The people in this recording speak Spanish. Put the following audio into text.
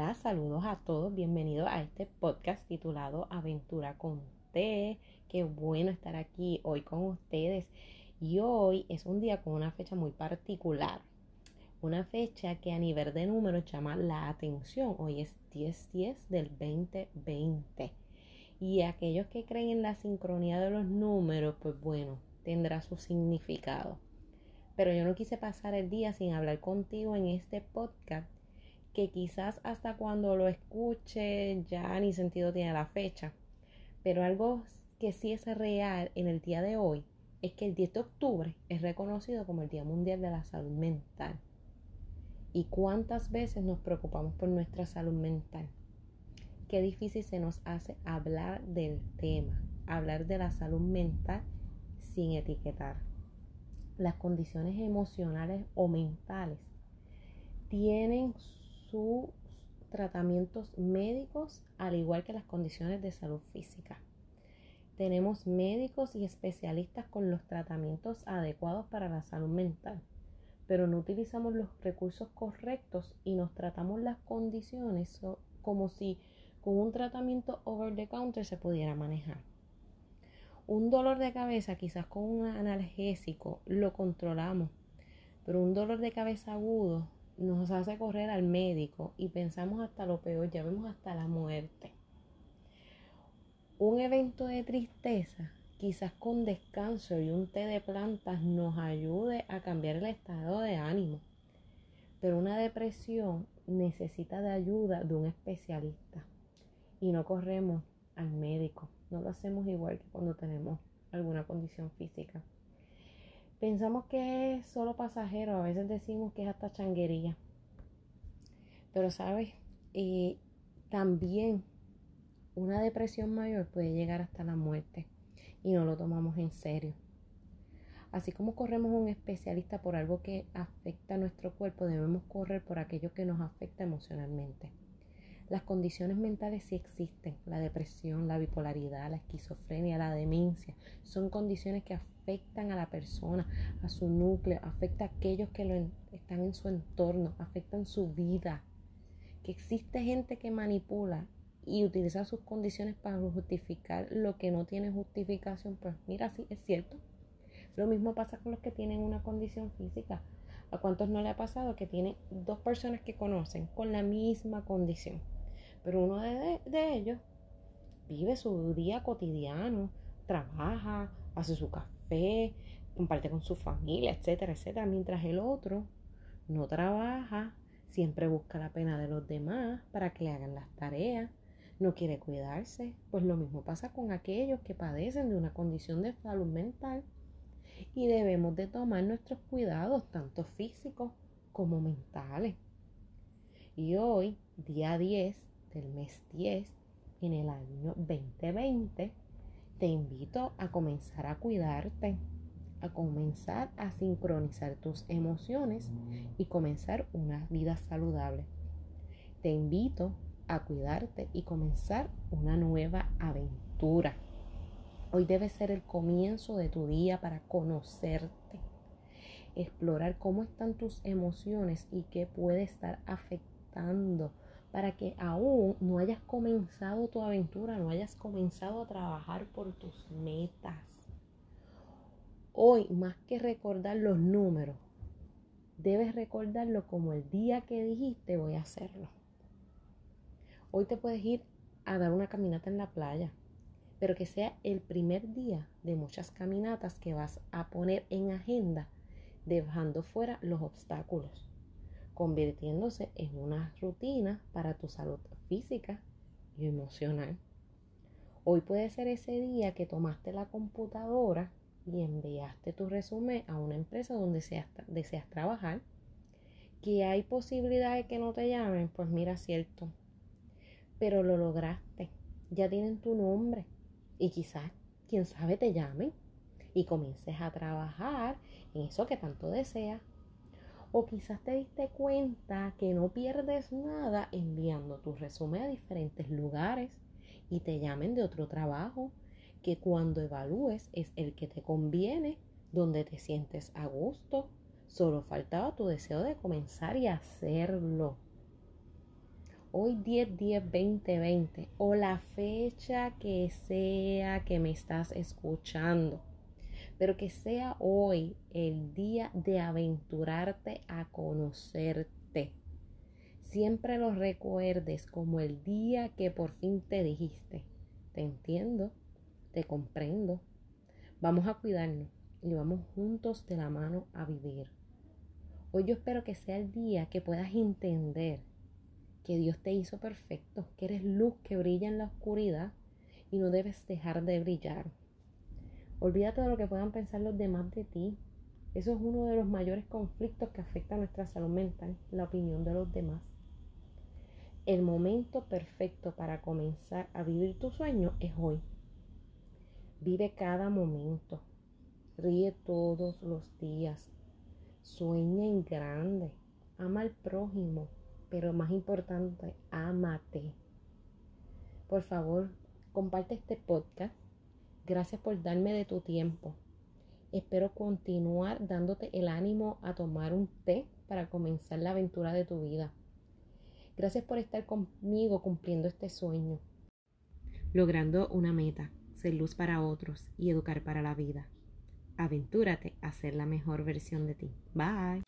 Hola, saludos a todos, bienvenidos a este podcast titulado Aventura con Té. Qué bueno estar aquí hoy con ustedes. Y hoy es un día con una fecha muy particular. Una fecha que a nivel de números llama la atención. Hoy es 10-10 del 2020. Y aquellos que creen en la sincronía de los números, pues bueno, tendrá su significado. Pero yo no quise pasar el día sin hablar contigo en este podcast que quizás hasta cuando lo escuche ya ni sentido tiene la fecha. Pero algo que sí es real en el día de hoy es que el 10 de octubre es reconocido como el Día Mundial de la Salud Mental. ¿Y cuántas veces nos preocupamos por nuestra salud mental? Qué difícil se nos hace hablar del tema, hablar de la salud mental sin etiquetar. Las condiciones emocionales o mentales tienen sus tratamientos médicos, al igual que las condiciones de salud física. Tenemos médicos y especialistas con los tratamientos adecuados para la salud mental, pero no utilizamos los recursos correctos y nos tratamos las condiciones como si con un tratamiento over the counter se pudiera manejar. Un dolor de cabeza, quizás con un analgésico, lo controlamos, pero un dolor de cabeza agudo nos hace correr al médico y pensamos hasta lo peor, ya vemos hasta la muerte. Un evento de tristeza, quizás con descanso y un té de plantas nos ayude a cambiar el estado de ánimo. Pero una depresión necesita de ayuda de un especialista y no corremos al médico. No lo hacemos igual que cuando tenemos alguna condición física. Pensamos que es solo pasajero, a veces decimos que es hasta changuería. Pero sabes, también una depresión mayor puede llegar hasta la muerte y no lo tomamos en serio. Así como corremos un especialista por algo que afecta a nuestro cuerpo, debemos correr por aquello que nos afecta emocionalmente. Las condiciones mentales sí existen, la depresión, la bipolaridad, la esquizofrenia, la demencia, son condiciones que afectan a la persona, a su núcleo, afecta a aquellos que lo están en su entorno, afectan su vida. Que existe gente que manipula y utiliza sus condiciones para justificar lo que no tiene justificación, pues mira, sí, es cierto. Lo mismo pasa con los que tienen una condición física. ¿A cuántos no le ha pasado que tienen dos personas que conocen con la misma condición? Pero uno de, ellos vive su día cotidiano, trabaja, hace su café, comparte con su familia, etcétera, etcétera, mientras el otro no trabaja, siempre busca la pena de los demás para que le hagan las tareas, no quiere cuidarse. Pues lo mismo pasa con aquellos que padecen de una condición de salud mental y debemos de tomar nuestros cuidados, tanto físicos como mentales. Y hoy, día 10, del mes 10 en el año 2020, te invito a comenzar a cuidarte, a comenzar a sincronizar tus emociones y comenzar una vida saludable. Te invito a cuidarte y comenzar una nueva aventura. Hoy debe ser el comienzo de tu día para conocerte, explorar cómo están tus emociones y qué puede estar afectando para que aún no hayas comenzado tu aventura, no hayas comenzado a trabajar por tus metas. Hoy, más que recordar los números, debes recordarlo como el día que dijiste voy a hacerlo. Hoy te puedes ir a dar una caminata en la playa, pero que sea el primer día de muchas caminatas que vas a poner en agenda, dejando fuera los obstáculos convirtiéndose en una rutina para tu salud física y emocional. Hoy puede ser ese día que tomaste la computadora y enviaste tu resumen a una empresa donde deseas, trabajar, que hay posibilidad de que no te llamen, pues mira, cierto, pero lo lograste, ya tienen tu nombre. Y quizás, quién sabe, te llamen y comiences a trabajar en eso que tanto deseas o quizás te diste cuenta que no pierdes nada enviando tu resumen a diferentes lugares y te llamen de otro trabajo que cuando evalúes es el que te conviene, donde te sientes a gusto. Solo faltaba tu deseo de comenzar y hacerlo. hoy 10, 10, 20, 20 o la fecha que sea que me estás escuchando. Pero que sea hoy el día de aventurarte a conocerte. Siempre lo recuerdes como el día que por fin te dijiste, te entiendo, te comprendo, vamos a cuidarnos y vamos juntos de la mano a vivir. Hoy yo espero que sea el día que puedas entender que Dios te hizo perfecto, que eres luz que brilla en la oscuridad y no debes dejar de brillar. Olvídate de lo que puedan pensar los demás de ti. Eso es uno de los mayores conflictos que afecta a nuestra salud mental, la opinión de los demás. El momento perfecto para comenzar a vivir tu sueño es hoy. Vive cada momento. Ríe todos los días. Sueña en grande. Ama al prójimo pero más importante, ámate. Por favor, comparte este podcast. Gracias por darme de tu tiempo. Espero continuar dándote el ánimo a tomar un té para comenzar la aventura de tu vida. Gracias por estar conmigo cumpliendo este sueño. Logrando una meta, ser luz para otros y educar para la vida. Aventúrate a ser la mejor versión de ti. Bye.